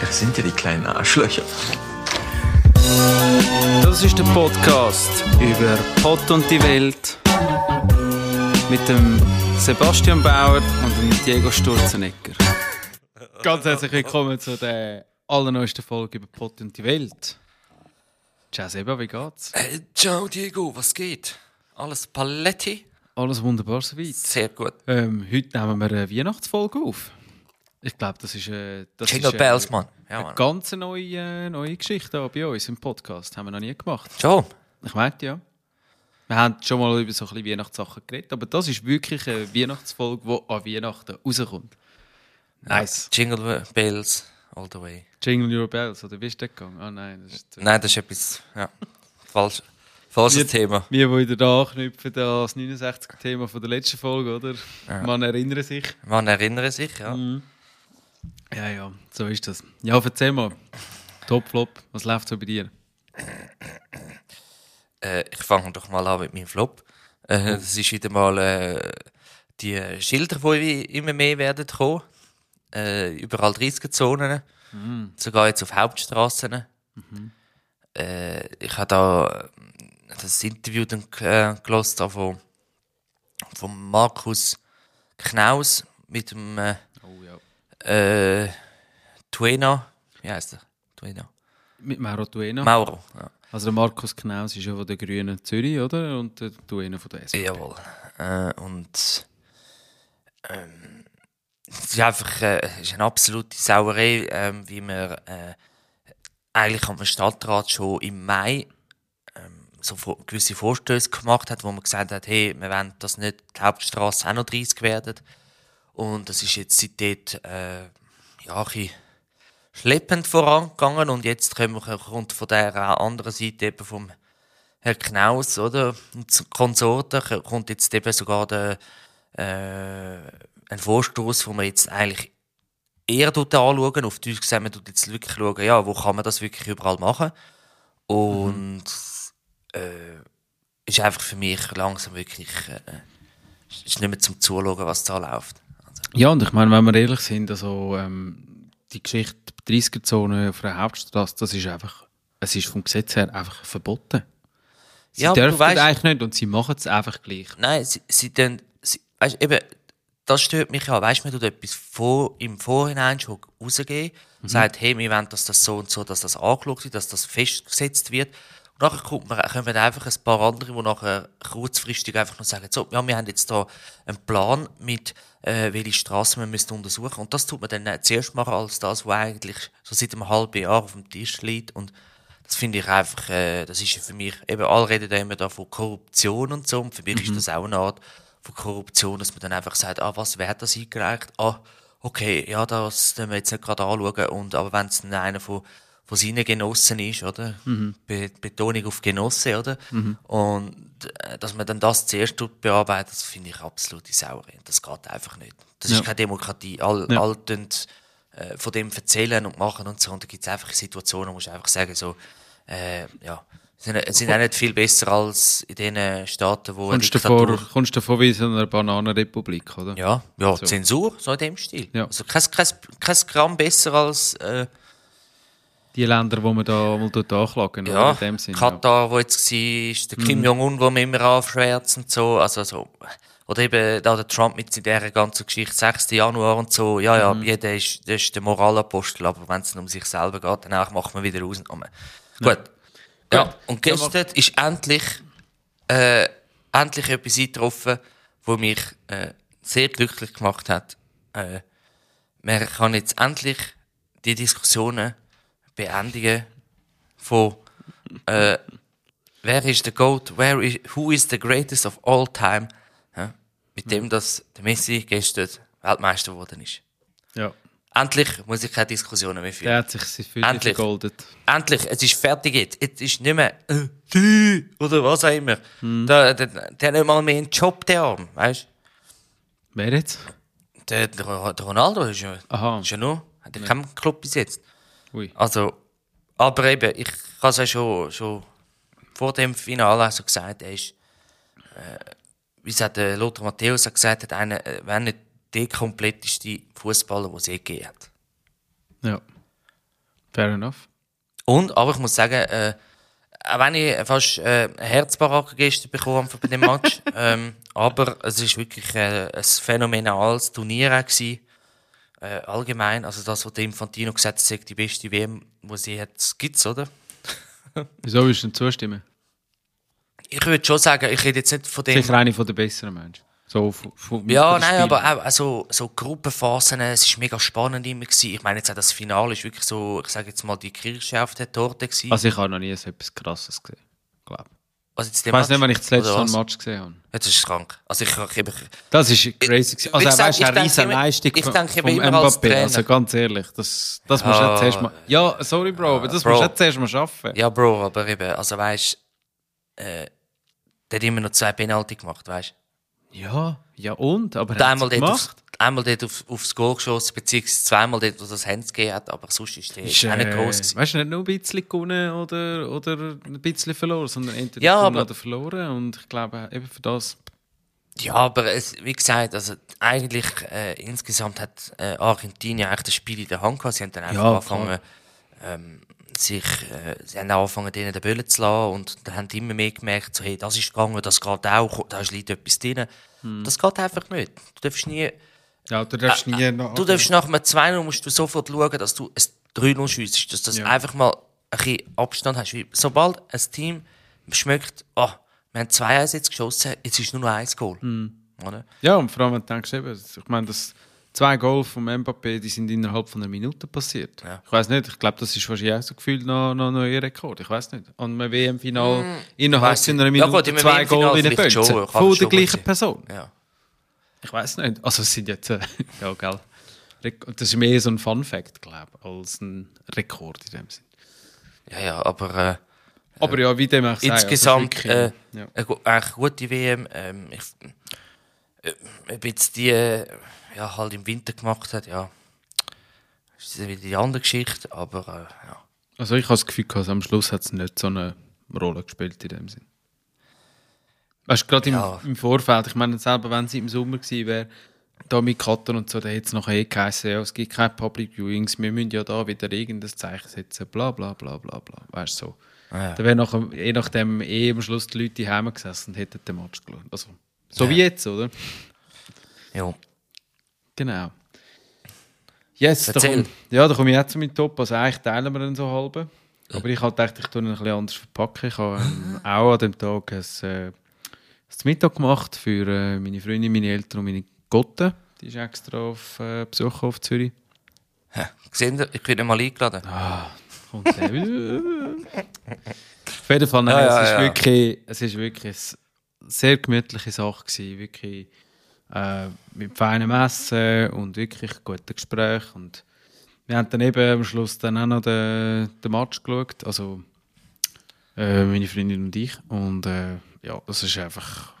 Das sind ja die kleinen Arschlöcher. Das ist der Podcast über Pott und die Welt mit dem Sebastian Bauer und dem Diego Sturzenegger. Ganz herzlich willkommen zu der allerneuesten Folge über Pott und die Welt. Ciao Seba, wie geht's? Hey, ciao Diego, was geht? Alles Paletti? Alles wunderbar soweit. Sehr gut. Ähm, heute nehmen wir eine Weihnachtsfolge auf. Ich glaube, das ist, äh, das Jingle ist, äh, Bells, Mann. Ja, eine ganz neue, äh, neue Geschichte bei uns im Podcast. Haben wir noch nie gemacht. Schon? Ich merke ja. Wir haben schon mal über so ein bisschen Weihnachtssachen geredet, aber das ist wirklich eine Weihnachtsfolge, die an Weihnachten rauskommt. Nice. Jingle Bells, all the way. Jingle Your Bells, oder wie ist das gegangen? Ah nein, das ist... Nein, das ist etwas, ja, falsch, falsches Wir- Thema. Wir, wieder da anknüpfen an das 69-Thema von der letzten Folge, oder? Ja. Man erinnere sich. Man erinnere sich, ja. Mhm. Ja, ja, so ist das. Ja, erzähl mal. Top, Flop, was läuft so bei dir? Äh, ich fange doch mal an mit meinem Flop. Äh, das ist wieder mal äh, die Schilder, die immer mehr werden kommen. Äh, überall 30-Zonen. Sogar jetzt auf Hauptstraßen. Äh, ich habe da äh, das Interview dann äh, da von, von Markus Knaus mit dem äh, äh, Tuena. Wie heißt er? Tuena. Mit Mauro Tuena. Mauro. Ja. also der Markus Knaus ist ja von der Grünen Zürich, oder? Und der Tuena von der SP. Jawohl. Äh, und ähm, es ist einfach äh, ist eine absolute Sauerei, ähm, wie man äh, eigentlich am Stadtrat schon im Mai ähm, so gewisse Vorstöße gemacht hat, wo man gesagt hat, hey, wir wollen, dass nicht die Hauptstraße auch noch 30 werden. Und das ist jetzt seitdem äh, ja, ein schleppend vorangegangen und jetzt kommt von der anderen Seite eben vom Herr Knaus, oder? Konsorten kommt jetzt eben sogar der, äh, ein Vorstoß, wo man jetzt eigentlich eher tut anschauen. Auf Deutsch gesagt, man jetzt wirklich schauen, ja, wo kann man das wirklich überall machen. Und äh, ist einfach für mich langsam wirklich äh, ist nicht mehr zum Zuschauen, was da läuft. Ja, und ich meine, wenn wir ehrlich sind, also ähm, die Geschichte 30er-Zone auf der Hauptstraße, das ist einfach, es ist vom Gesetz her einfach verboten. Sie Ja, du dürfen weißt- eigentlich nicht und sie machen es einfach gleich. Nein, sie, sie dann, sie, weißt, eben, das stört mich ja. Weißt du, man tut etwas vor, im Vorhinein schon rausgeben, sagt, hey, wir wollen, dass das so und so, dass das angeschaut wird, dass das festgesetzt wird. Und nachher kommt man, kommen einfach ein paar andere, die nachher kurzfristig einfach nur sagen, so, ja, wir haben jetzt da einen Plan mit, äh, welche Straßen wir müssen untersuchen. Und das tut man dann zuerst machen, als das, was eigentlich so seit einem halben Jahr auf dem Tisch liegt. Und das finde ich einfach, äh, das ist für mich, eben alle reden da immer da von Korruption und so, und für mich ist das auch eine Art von Korruption, dass man dann einfach sagt, ah, was, wer hat das eingereicht? Ah, okay, ja, das müssen wir jetzt nicht gerade anschauen, und, aber wenn es dann einer von, von seinen Genossen ist, oder? Be Betonung auf Genosse, oder? Und äh, dass man dann das zuerst bearbeitet, das finde ich absolute Sauerei. Das geht einfach nicht. Das Ja. ist keine Demokratie. All, Ja. all tun, äh, von dem erzählen und machen und so. Und da gibt es einfach Situationen, wo du einfach sagen, so, äh, ja, sind, sind auch nicht viel besser als in den Staaten, wo Kommst du vor, kommst du vor wie so einer Bananenrepublik, oder? ja, ja So. Zensur, so in dem Stil. Ja. Also kein, kein, kein Gramm besser als äh, Die Länder, wo man da mal dort anklagen, ja, in dem Sinne. Katar, wo jetzt war, der Kim Jong-un, wo man immer aufschwärzt und so. Also, so. Oder eben da der Trump mit dieser ganzen Geschichte, 6. Januar und so. Ja, ja, jeder ist, das ist der Moralapostel, aber wenn es um sich selber geht, danach macht man wieder Ausnahmen. Gut. Ja, Gut. und gestern ist endlich, äh, endlich etwas eingetroffen, wo mich äh, sehr glücklich gemacht hat. Äh, man kann jetzt endlich die Diskussionen beendigen von äh, wer ist der GOAT, where is, who is the greatest of all time, ja, mit dem, dass der Messi gestern Weltmeister geworden ist. Ja. Endlich muss ich keine Diskussionen mehr führen. Der hat sich Viertel Endlich. vergoldet. Endlich, es ist fertig jetzt. Jetzt ist nicht mehr äh, die oder was auch immer. Der, der, der hat nicht mal mehr einen Job, der Arm, weißt Wer jetzt? der, der Ronaldo ist ja, Aha. ist ja nur, hat ja keinen Club bis jetzt. Ui. Also, aber eben, ich habe es ja schon, schon vor dem Finale also gesagt, er ist, äh, wie es der Lothar Matthäus auch gesagt hat, einer, äh, wenn nicht der kompletteste Fußballer, den es je gegeben hat. Ja. Fair enough. Und, aber ich muss sagen, äh, auch wenn ich fast äh, Herzbaracke gestern bekommen habe bei dem Match, ähm, aber es ist wirklich äh, ein phänomenales Turnier auch gewesen. Äh, allgemein, also das, was der Infantino gesagt hat, die beste WM, die sie jetzt gibt, oder? Wieso willst du denn zustimmen? Ich würde schon sagen, ich rede jetzt nicht von dem... Sicher eine von den besseren Menschen. So, von, von, Ja, nein, Spielen. aber auch also, so Gruppenphasen, es war mega spannend immer. Gewesen. Ich meine, jetzt auch das Finale ist wirklich so, ich sage jetzt mal, die Kirsche auf der Torte. Gewesen. Also ich habe noch nie so etwas Krasses gesehen. Glaub. Also jetzt Ich weiß nicht, wann ich das letzte Mal ein was? Match gesehen habe. Jetzt ist es krank. Also ich, ich, ich, Das ist crazy. Also, wie gesagt, weißt du, ich eine riesen Leistung ich denke vom immer als Mbappé. Also ganz ehrlich, das, das musst du Ja. jetzt zuerst mal... Ja, sorry Bro, aber das Bro. musst du jetzt zuerst mal schaffen. ja, Bro, aber eben, also weißt äh, der hat immer noch zwei Penalty gemacht, weißt Ja, ja und? Aber du? er hat Einmal gemacht. Einmal dort auf, aufs Goal geschossen, beziehungsweise zweimal dort, wo das Hands gegeben hat, aber sonst ist der Ist, auch nicht äh, groß gewesen. weißt du, nicht nur ein bisschen gewonnen oder, oder ein bisschen verloren, sondern entweder Ja, gewonnen oder verloren. Und ich glaube, eben für das... Ja, aber es, wie gesagt, also eigentlich äh, insgesamt hat äh, Argentinien eigentlich das Spiel in der Hand gehabt. Sie haben dann einfach Ja, angefangen, ähm, sich, äh, sie haben angefangen, denen den Böllen zu lassen und dann haben immer mehr gemerkt, so, hey, das ist gegangen, das geht auch, da liegt etwas drin. Hm. Das geht einfach nicht. Du darfst nie, Ja, du darfst nie noch... Äh, du darfst nach einem 2-0 musst du sofort schauen, dass du ein 3-0 schiessest, dass du Ja. einfach mal ein bisschen Abstand hast. Weil sobald ein Team schmeckt, ah, wir haben 2-1 jetzt geschossen, jetzt ist nur noch ein Goal. Hm. Oder? Ja, und vor allem, wenn du denkst, eben, ich meine, das zwei Goal vom Mbappé, die sind innerhalb von einer Minute passiert. Ja. Ich weiß nicht, ich glaube, das ist wahrscheinlich auch so gefühlt noch, noch, noch ihr Rekord. Ich weiß nicht. An einem WM-Final innerhalb weiss von einer Ja Minute gut, im zwei Goal in Bölzen. kann Von der gut gleichen. Person. Ja. Ich weiß nicht. Also, es sind jetzt, äh, ja, gell. Das ist mehr so ein Fun-Fact, glaube ich, als ein Rekord in dem Sinn. Ja, ja, aber äh, Aber ja, wie dem auch sei, insgesamt also äh, wirklich, eine, gu- eigentlich gute WM. Ähm, ich, äh, ob jetzt die äh, ja, halt im Winter gemacht hat, ja, ist wieder die andere Geschichte, aber äh, ja. Also ich habe das Gefühl, gehabt, am Schluss hat es nicht so eine Rolle gespielt in dem Sinn. Weißt du, gerade im, Ja. im Vorfeld, ich meine selber, wenn es im Sommer gewesen wäre, da mit Katar und so, dann hätte es nachher eh geheißen, ja, es gibt keine Public Viewings, wir müssen ja da wieder irgendein Zeichen setzen, bla bla bla bla bla, weißt du so. Ja. Dann wäre nachher, je nachdem eh am Schluss die Leute daheim gesessen und hätten den Match geschaut. Also, so Ja. wie jetzt, oder? ja. Genau. Yes, da Erzähl. komm, ja, da komme ich jetzt zu meinem Top. Also eigentlich teilen wir dann so halbe. Aber ich habe gedacht, ich tue ihn ein bisschen anders verpacken. Ich habe ähm, auch an dem Tag ein, äh, ein Mittag gemacht für äh, meine Freundin, meine Eltern und meine Gotte. Die ist extra auf äh, Besuch auf Zürich. Ja. Gesehen, ich bin nicht mal eingeladen. Und der wieder. Auf jeden Fall, nein, Ja, ja, es, ist ja. Wirklich, es ist wirklich eine sehr gemütliche Sache gewesen. Wirklich äh, mit feinem Essen und wirklich guten Gesprächen. Und wir haben dann eben am Schluss dann auch noch den, den Match geschaut. Also äh, meine Freundin und ich. Und äh, ja, das ist einfach,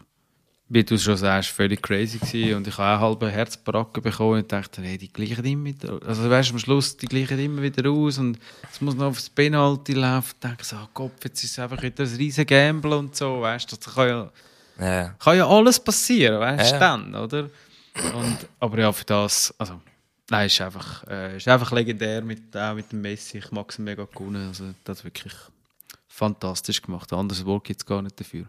wie du schon sagst, völlig crazy gewesen. Und ich habe auch halbe Herzbaracken bekommen und dachte, hey, die gleichen immer wieder, also weißt du, am Schluss, die gleichen immer wieder aus und es muss noch aufs Penalty laufen. Ich denke so, oh Gott, jetzt ist es einfach wieder ein riesen Gamble und so, weißt du, das kann ja, Ja. kann ja alles passieren, weißt du, Ja. dann, oder? Und, aber ja, für das, also, nein, ist einfach, äh, ist einfach legendär mit, auch mit dem Messi. Ich mag es mega gewonnen. Also, das hat wirklich fantastisch gemacht. Anderes Wort gibt es gar nicht dafür.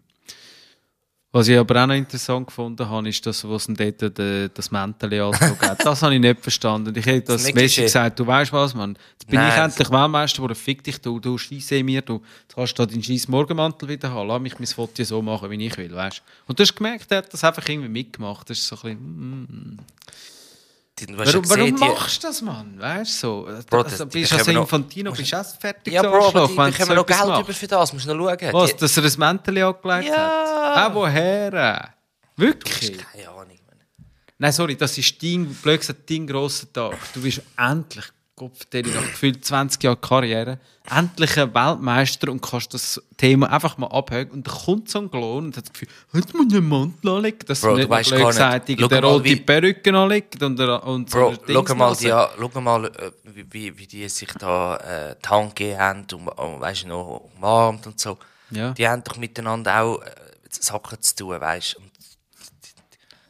Was ich aber auch noch interessant gefunden habe, ist, dass was ihm dort de, das Mäntel angezogen hat. Das habe ich nicht verstanden. Ich hätte das Das Messi gesagt, du weißt was, Mann. Jetzt bin Nein, ich endlich Weltmeister geworden. Fick dich, du, du scheisse mir, du du kannst da deinen scheiß Morgenmantel wieder haben. Lass mich mein Foto so machen, wie ich will, weißt Und du hast gemerkt, er hat das einfach irgendwie mitgemacht. Das ist so ein bisschen, mm, Die, hast Warum, warum gesehen, die- machst du das, Mann? Weißt du, so. Bro, also, das- die bist du also noch- Infantino, bist du erst fertig Ja, so Bro, aber die du bekommen so noch Geld machst. über für das, musst du noch schauen. Was, Die- dass er ein Mäntel angelegt Ja. hat? Ah, woher? Wirklich? Keine Ahnung. Mann. Nein, sorry, das ist dein, blöd gesagt, dein grosser Tag. Du bist endlich, Gott, nach gefühlt 20 Jahren Karriere, endlich ein Weltmeister und kannst das Thema einfach mal abhören. Und dann kommt so ein Klon und hat das Gefühl, jetzt muss ich einen Mantel anlegen. Dass Bro, nicht weißt gesagt der mal, rote wie- Perücke anlegt und, der- und Bro, so schau mal, die, ja, schau mal äh, wie, wie, die sich da äh, die Hand gegeben haben und, und weißt, noch umarmt und so. Ja. Die haben doch miteinander auch äh, Sachen zu tun, weißt du.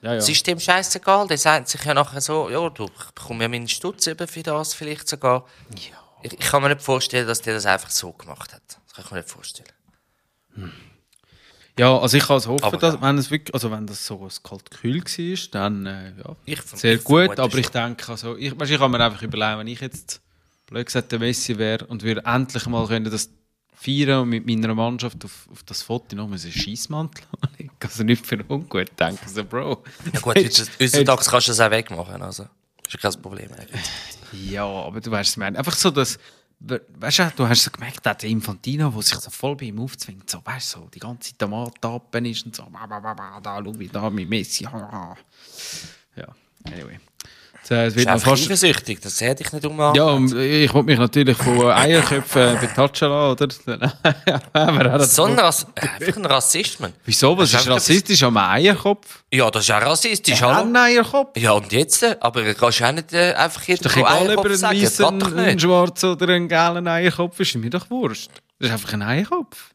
Ja, ja. Es ist dem scheißegal, der sagt sich ja nachher so, ja, du, ich bekomme ja meinen Stutz über für das vielleicht sogar. Ich, ich kann mir nicht vorstellen, dass der das einfach so gemacht hat. Das kann ich mir nicht vorstellen. Ja, also ich kann es hoffen, dass, ja. wenn es wirklich, also wenn das so ein kalt-kühl war, dann äh, ja, Ich sehr gut. Aber ich denke, also, ich, weißt, ich kann mir einfach überlegen, wenn ich jetzt blöd gesagt der Messi wäre und würde endlich mal können das feiern und mit meiner Mannschaft auf, auf das Foto noch einen Scheissmantel anlegen. Also nicht für ungut denken, so Bro. Ja gut, heutzutage kannst du das auch wegmachen. Also. Das ist kein Problem. eigentlich. Ja, aber du weißt, ich meine. Einfach so, dass. we- Weißt du, du hast so gemerkt, der Infantino, der sich so voll bei ihm aufzwingt, so, weißt du, so, die ganze Zeit am Antappen ist und so, ba, ba, ba, da, schau da, mit Messi, ha, ha. Ja, anyway. Bist noch einfach fast. eifersüchtig, das hätte ich nicht umarmt. Ja, und ich wollte mich natürlich von Eierköpfen betatschen lassen, oder? Aber er So ein, Rass einfach ein Rassist, Mann. Wieso? Was Das ist ist rassistisch am Eierkopf? Ja, das ist auch rassistisch, hallo? Ein Eierkopf? Ja, und jetzt? äh, Aber du kannst auch nicht äh, einfach jeden Doch egal, ob er Eierkopf sagen, das weißen, geht doch ein nicht. schwarzen oder einen gelben Eierkopf ist, ist mir doch wurscht. Das ist einfach ein Eierkopf.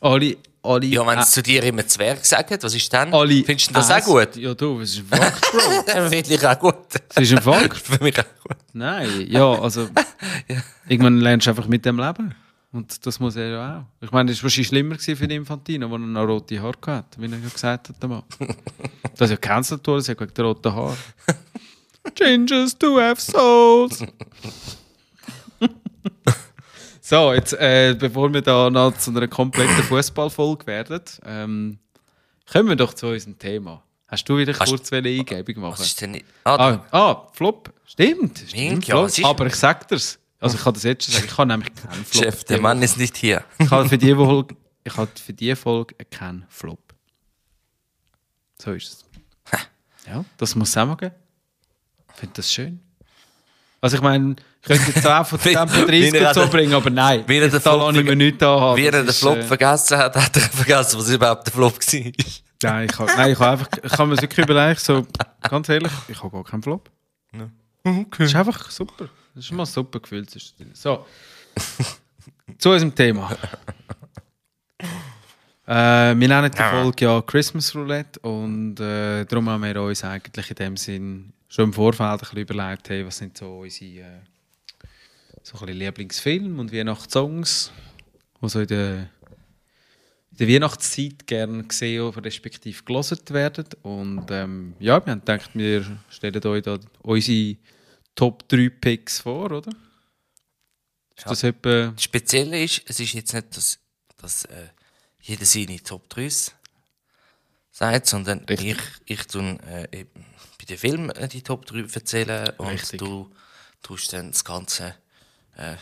Alle, alle, Ja, wenn äh, es zu dir immer Zwerg sagt, was ist dann? alle Findest du das auch gut? Ja, du, das ist ein Fakt, Bro. Finde ich auch gut. Das ist ein Fakt. Für mich auch gut. Nein, ja, also irgendwann lernst du einfach mit dem leben. Und das muss er ja auch. Ich meine, das war wahrscheinlich schlimmer gewesen für den Infantino, der noch rote Haare hatte, wie er ja gesagt hat. einmal. Das ist ja gecancelt worden, sie hat wegen der roten Haare. Changes to have souls. So, jetzt, äh, bevor wir da noch zu einer kompletten Fußballfolge werden, ähm, kommen wir doch zu unserem Thema. Hast du wieder Hast- kurz eine Eingebung machen? Was ist denn nicht? Ah, Ah, ah, Flop. Stimmt. stimmt Mink, ja, Flop. was ist- Aber ich sag dir's. Also ich kann das jetzt schon sagen. Ich kann nämlich keinen Flop. Chef, der Mann ist nicht hier. Ich habe für die Folge, ich habe für die Folge keinen Flop. So ist es. Ja, das muss es auch mal geben. Ich finde das schön. Also ich meine, ich könnte jetzt auch von Wie- Tempo wie 30 er und so bringen, aber nein. wie er den Flop verge- nichts anhaben. Wie er den Flop äh, vergessen hat, hat er vergessen, was überhaupt der Flop war. Nein, ich habe, nein, ich habe einfach, ich kann mir das wirklich überlegen, so, ganz ehrlich, ich habe gar keinen Flop. Das ist einfach super. Das ist mal super gefühlt. So. Zu unserem Thema. Äh, wir nennen die Folge ja Christmas Roulette und äh, darum haben wir uns eigentlich in dem Sinn schon im Vorfeld ein bisschen überlegt, hey, was sind so unsere äh, so ein bisschen Lieblingsfilme und Weihnachtssongs, die so in der, in der Weihnachtszeit gerne gesehen oder respektive gelesen werden. Und ähm, ja, wir haben gedacht, wir stellen euch da unsere Top 3 Picks vor, oder? Ist das etwa... Das Spezielle ist, es ist jetzt nicht, dass, dass äh, jeder seine Top 3 sagt, sondern Richtig. ich, ich tue äh, eben den Filmen äh, die Top 3 erzählen und Richtig. du tust dann das Ganze äh,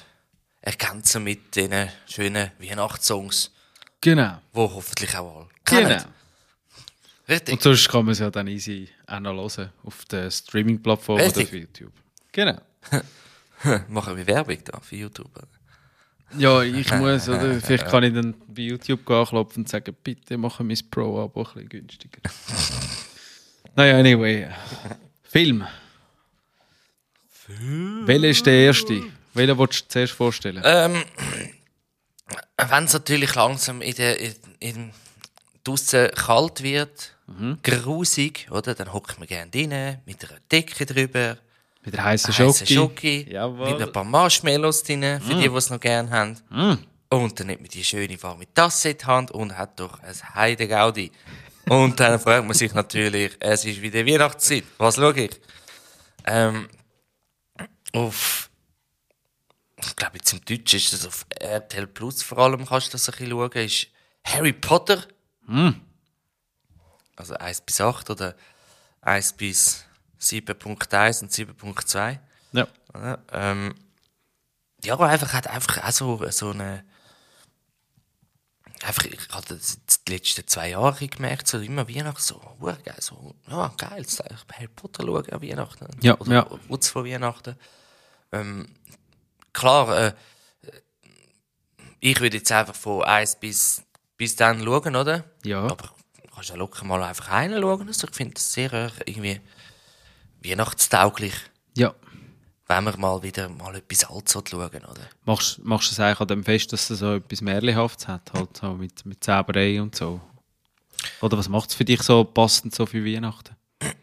ergänzen mit den schönen Weihnachtssongs, Genau. die hoffentlich auch alle kennen. Genau. Richtig. Und sonst kann man es ja dann easy auch noch hören auf der Streaming-Plattform oder auf YouTube. Genau. Machen wir Werbung da für YouTube. Ja, ich muss, oder vielleicht kann ich dann bei YouTube anklopfen und sagen, bitte machen mein Pro-Abo ein bisschen günstiger. naja, anyway. Film. Welcher ist der erste? Welchen willst du zuerst vorstellen? Ähm, wenn es natürlich langsam in der in, in draussen kalt wird, grusig, oder? Dann hockt man gerne rein, mit einer Decke drüber, Mit der heißen heißen Schoki. Schoki, Jawohl. mit ein paar Marshmallows drin, für die, die es noch gerne haben. Und dann nimmt man die schöne warme Tasse in die Hand und hat doch ein Heidegaudi. Und dann fragt man sich natürlich, es ist wieder Weihnachtszeit, was schaue ich? Ähm, auf ich glaube, jetzt im Deutschen ist das auf RTL Plus vor allem, kannst du das ein bisschen schauen, ist Harry Potter. Also 1 bis 8 oder 1 bis 7.1 und 7.2. Ja. Ja, ähm, ja, einfach hat einfach auch so, so eine. Einfach, ich habe das die letzten zwei Jahre gemerkt, so immer Weihnachten, so, geil, so, ja, geil, jetzt Harry Potter schauen an Weihnachten. Ja, Oder ja. kurz vor Weihnachten. Ähm, klar, äh, ich würde jetzt einfach von 1 bis, bis dann schauen, oder? Ja. Aber du kannst ja locker mal einfach reinschauen. Also ich finde das sehr äh, irgendwie weihnachtstauglich Ja. Wenn wir mal wieder mal etwas Altes schauen, oder? Machst, machst du es eigentlich an dem Fest, dass es so etwas Märchenhaftes hat, halt so mit, mit Zauberei und so? Oder was macht es für dich so passend so für Weihnachten?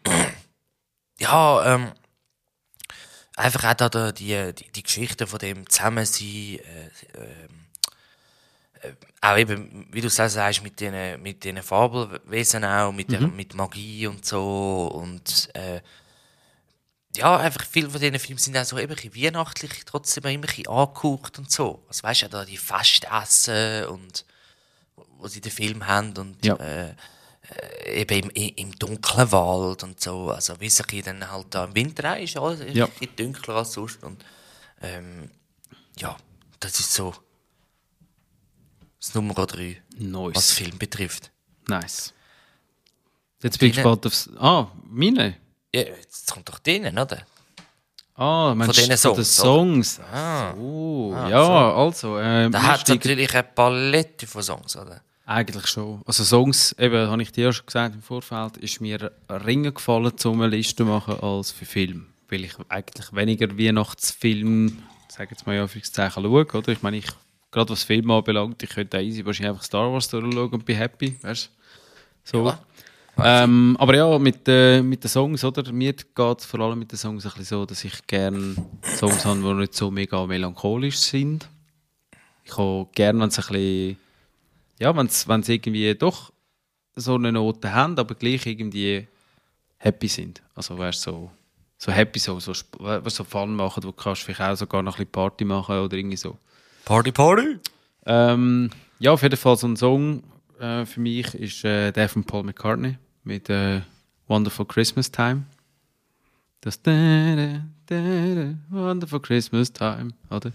Ja, ähm, einfach auch da, die, die, die Geschichte von dem Zusammensein, äh, ähm, äh, auch eben, wie du sagst, sagst mit den mit den Fabelwesen auch, mit, der, mit Magie und so und äh, ja, einfach viele von diesen Filmen sind auch so eben ein bisschen weihnachtlich, trotzdem immer ein bisschen angehaucht und so. Also weißt du, da die Festessen und wo sie den Film haben und Ja. äh, äh, eben im, im, dunklen Wald und so. Also wie ein bisschen dann halt da im Winter auch ist, alles ein Ja. bisschen dunkler als sonst. Und ähm, ja, das ist so das Nummer drei, was Nice. Film betrifft. Nice. Jetzt bin ich gespannt aufs. Ah, meine. Ja, jetzt kommt doch denen, oder? Ah, meinst diesen du von den Songs, Songs? Ah. Oh, Ah, ja, so. also. Ähm, Da hat lustig- natürlich eine Palette von Songs, oder? Eigentlich schon. Also Songs, eben, habe ich dir ja schon gesagt im Vorfeld, ist mir Ringen gefallen, um eine Liste zu machen als für Film. Weil ich eigentlich weniger Weihnachtsfilm, sage jetzt mal ja Anführungszeichen, schaue, oder? Ich meine, ich, gerade was Film anbelangt, ich könnte easy wahrscheinlich einfach Star Wars durchschauen und bin happy, weißt du? So. Ja. Ähm, aber ja, mit, äh, mit den Songs, oder? Mir geht es vor allem mit den Songs ein bisschen so, dass ich gerne Songs habe, die nicht so mega melancholisch sind. Ich habe gerne, wenn es ein bisschen, ja, wenn es irgendwie doch so eine Note haben, aber gleich irgendwie happy sind. Also, weißt so, so happy, so, so, weißt, so Fun machen, wo du kannst vielleicht auch sogar noch ein bisschen Party machen oder irgendwie so. Party, Party! Ähm, ja, auf jeden Fall so ein Song äh, für mich ist äh, der von Paul McCartney mit äh, Wonderful Christmas Time. Das da, da, da, da, Wonderful Christmas Time, oder?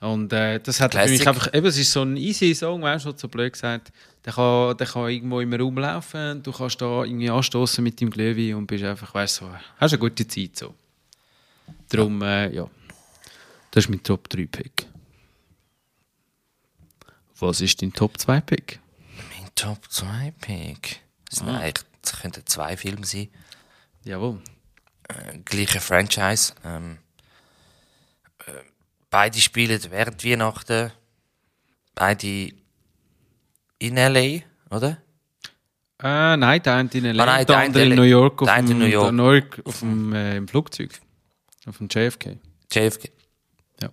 Und äh, das hat für mich Classic. einfach, eben, es ist so ein easy Song, weißt du, so blöd gesagt. Der kann, der kann irgendwo im Raum laufen, du kannst da irgendwie anstoßen mit dem Glühwein und bist einfach, weißt du, so, hast eine gute Zeit so. Darum, ja. Äh, ja. Das ist mein Top 3 Pick. Was ist dein Top 2 Pick? Mein Top 2 Pick. Das, sind Ah. eigentlich, könnten zwei Filme sein. Jawohl. Äh, gleiche Franchise. Ähm, äh, beide spielen während Weihnachten. Beide in L.A., oder? Äh, nein, der eine in LA, Ah, nein, der der andere in New York auf der eine dem, in New York. New York auf dem, äh, im Flugzeug. Auf dem JFK. JFK. Ja.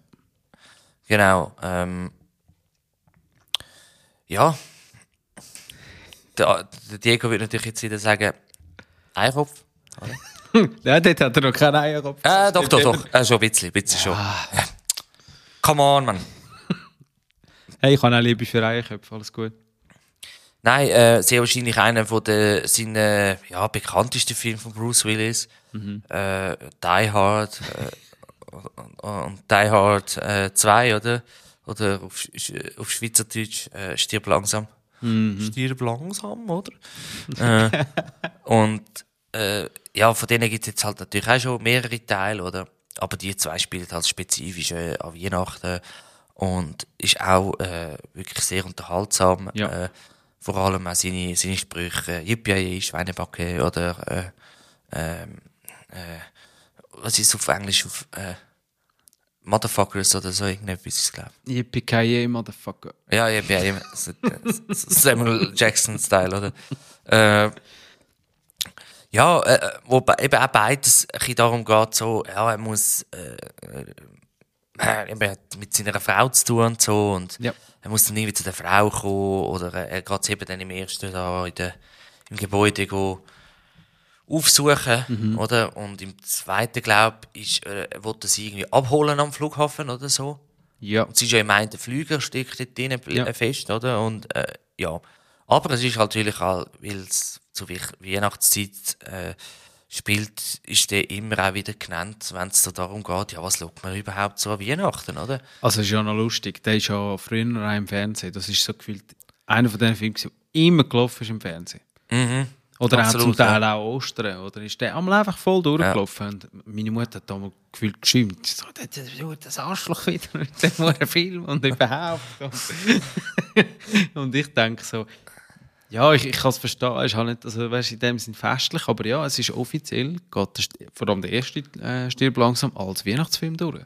Genau. Ähm, ja. Der, der Diego wird natürlich jetzt wieder sagen, Eierkopf. Nein, dort hat er noch keinen Eierkopf. Äh, doch, doch, doch. Äh, schon ein bisschen, ein bisschen schon. Come on, man. Hey, ich habe auch Liebe für Eierköpfe, alles gut. Nein, äh, sehr wahrscheinlich einer von den seinen ja, bekanntesten Filmen von Bruce Willis. Äh, Die Hard äh, und, Die Hard äh, 2, oder? Oder auf, auf Schweizerdeutsch äh, Stirb langsam. Stirb langsam, oder? äh, und äh, ja, von denen gibt es jetzt halt natürlich auch schon mehrere Teile, oder? Aber die zwei spielen halt spezifisch äh, an Weihnachten und ist auch äh, wirklich sehr unterhaltsam. Ja. Äh, vor allem auch seine, seine Sprüche, Yippie, Schweinebacke oder äh, ähm, äh, was ist auf Englisch auf äh, Motherfuckers oder so irgendetwas, ich glaube. Yippie Motherfucker. Ja, so Samuel Jackson-Style, oder? Äh, ja, äh, wobei eben auch beides ein bisschen darum geht, so, ja, er muss, äh, äh, er hat mit seiner Frau zu tun und so, und Ja. er muss dann irgendwie zu der Frau kommen, oder er, geht eben dann im ersten da in der, im Gebäude go aufsuchen, oder? Und im zweiten, glaub ich, äh, wollte sie irgendwie abholen am Flughafen oder so. Ja. Und es ist ja im einen Flüger steckt dort drin Ja. fest, oder? Und äh, ja. Aber es ist halt natürlich auch, weil es zur Wech- Weihnachtszeit äh, spielt, ist der immer auch wieder genannt, wenn es so darum geht, ja, was schaut man überhaupt so an Weihnachten, oder? Also, es ist ja noch lustig. Der ist ja früher auch im Fernsehen. Das ist so gefühlt einer von den Filmen, der immer gelaufen ist im Fernsehen. Mhm. Oder auch Absolut, zum Teil auch Ostern. Oder ist der einmal einfach voll durchgelaufen. Und meine Mutter hat damals gefühlt geschimpft. So, das, das, Arschloch wieder mit dem Film und überhaupt. Und, ich denke so, ja, ich, ich kann es verstehen. Es ist halt nicht, also, weißt, in dem Sinn festlich, aber ja, es ist offiziell, geht vor allem der erste äh, Stirb langsam als Weihnachtsfilm durch.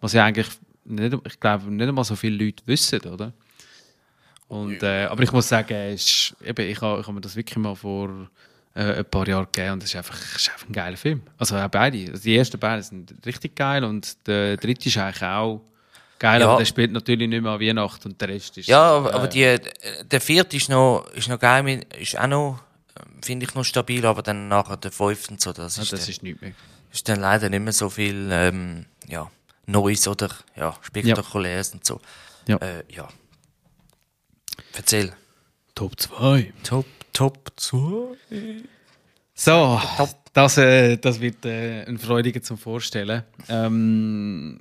Was ja eigentlich, nicht, ich glaube, nicht einmal so viele Leute wissen, oder? Und, äh, aber ich muss sagen, ist, eben, ich habe ich hab mir das wirklich mal vor äh, ein paar Jahre gegeben und es ist einfach, ist einfach ein geiler Film. Also auch beide. Also die ersten beiden sind richtig geil und der dritte ist eigentlich auch geil, Ja. aber der spielt natürlich nicht mehr an Weihnachten und der Rest ist... Ja, aber, äh, aber die, der vierte ist noch, ist noch geil, ist auch noch, ähm, finde ich noch stabil, aber dann nachher der fünfte und so, das ja, ist, das dann, ist nicht mehr. ist dann leider nicht mehr so viel, ähm, ja, Neues oder, ja, Spektakuläres und so. Ja. Äh, ja. Erzähl. Top 2. Top, top 2. So, das, äh, das wird äh, ein Freudiger zum Vorstellen. Ähm,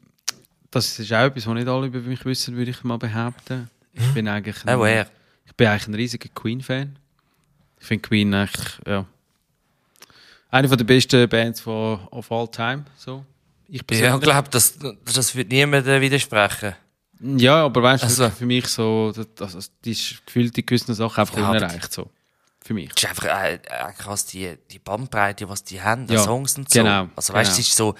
das ist auch etwas, was nicht alle über mich wissen, würde ich mal behaupten. Ich bin eigentlich Auch er. ich bin eigentlich ein riesiger Queen-Fan. Ich finde Queen eigentlich, ja, eine von der besten Bands von of all time. So. Ich ich glaube, das, das wird niemand widersprechen. Ja, aber weißt du, Also- für mich so, das, also, die ist gefühlt in gewissen Sachen einfach Ja, unerreicht. So. Für mich. Es ist einfach äh, äh, krass, die, die Bandbreite, was die haben, die Ja, Songs und so. genau, Also weißt du, genau. es ist so,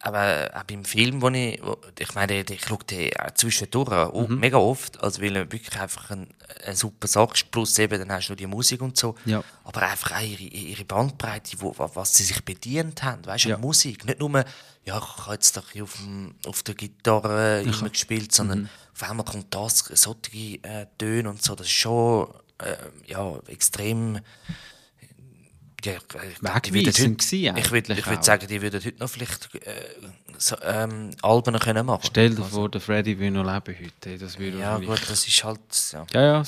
aber auch beim Film, wo ich, wo, ich meine, ich schaue den auch zwischendurch auch Mhm. mega oft, also weil er wirklich einfach ein, eine super Sache ist, plus eben, dann hast du die Musik und so. Ja. Aber einfach auch ihre, ihre Bandbreite, wo, wa- was sie sich bedient haben, weißt du, Ja. Musik. Nicht nur, ja, ich habe jetzt doch hier auf, dem, auf der Gitarre immer gespielt, sondern Mhm. auf einmal kommt das, solche äh, Töne und so, das ist schon, äh, ja, extrem, ja, ich, würden Wegweisend gewesen ich würde würd sagen, die würden heute noch vielleicht äh, so, ähm, Alben können machen. Stell dir vor, der Freddy will noch leben heute. Das würde Ja, gut, das ist halt, ja. Ja, ja.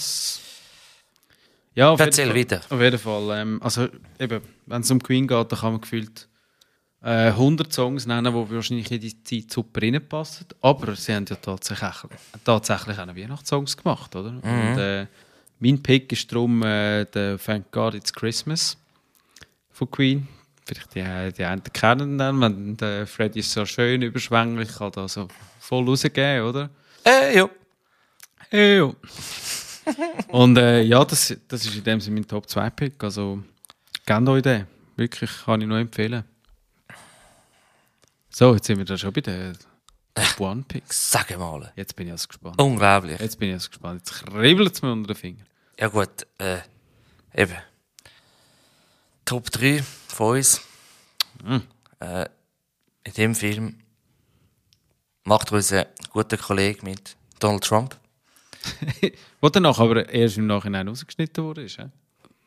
Ja, auf Erzähl jeden Fall. weiter. Auf jeden Fall. Ähm, also, eben, wenn es um Queen geht, dann kann man gefühlt äh, 100 Songs nennen, die wahrscheinlich in die Zeit super reinpassen. Aber sie haben ja tatsächlich, tatsächlich auch Weihnachtssongs gemacht, oder? Mhm. Und äh, mein Pick ist darum äh, der Thank God It's Christmas von Queen. Vielleicht die, die einen kennen dann, wenn der Freddy ist so schön überschwänglich, kann da so voll rausgehen, oder? Äh, ja. Ew. Und äh, ja, das, das ist in dem Sinne mein Top 2 Pick. Also, gebt euch den. Wirklich, kann ich nur empfehlen. So, jetzt sind wir da schon bei den Top 1 Picks. Sag mal. Jetzt bin ich also gespannt. Unglaublich. Jetzt bin ich also gespannt. Jetzt kribbelt es mir unter den Fingern. Ja gut, äh, eben. Top 3 von uns. Äh, in dem Film macht unser guter Kollege mit Donald Trump. Wo danach aber erst im Nachhinein rausgeschnitten wurde. Ist?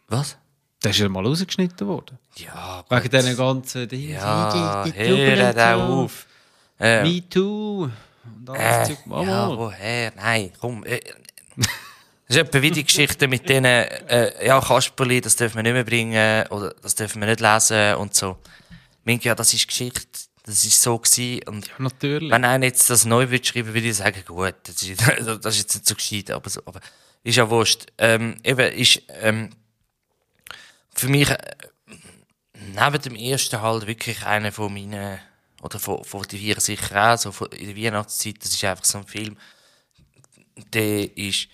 Was? Der ist ja mal rausgeschnitten worden. Ja, Wegen diesen ganzen Dingen. Ja, Die- die- die hör da auf. Äh, Me too. Und alles äh, Zeug. Ja, woher? Nein, komm. Äh, das ist etwa wie die Geschichte mit denen, äh, ja, Kasperli, das dürfen wir nicht mehr bringen, oder das dürfen wir nicht lesen und so. Minke, ja, das ist Geschichte, das ist so gewesen und Natürlich. Wenn einer jetzt das neu wird schreiben, würde ich sagen, gut, das ist, das ist jetzt nicht so gescheit, aber, so, aber ist ja wurscht. Ähm, eben, ist, ähm, für mich, äh, neben dem ersten halt wirklich einer von meinen, oder von, von die vier sicher auch, so von, in der Weihnachtszeit, das ist einfach so ein Film, der ist